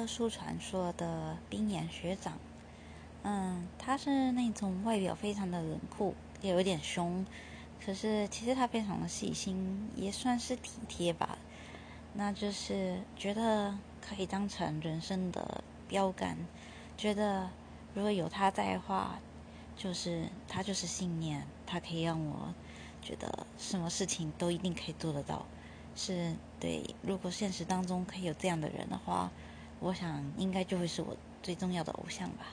特殊传说的冰岩学长。嗯，他是那种外表非常的冷酷，也有点凶，可是其实他非常的细心，也算是体贴吧。那就是觉得可以当成人生的标杆，觉得如果有他在的话，就是他就是信念，他可以让我觉得什么事情都一定可以做得到。是对，如果现实当中可以有这样的人的话，我想应该就会是我最重要的偶像吧。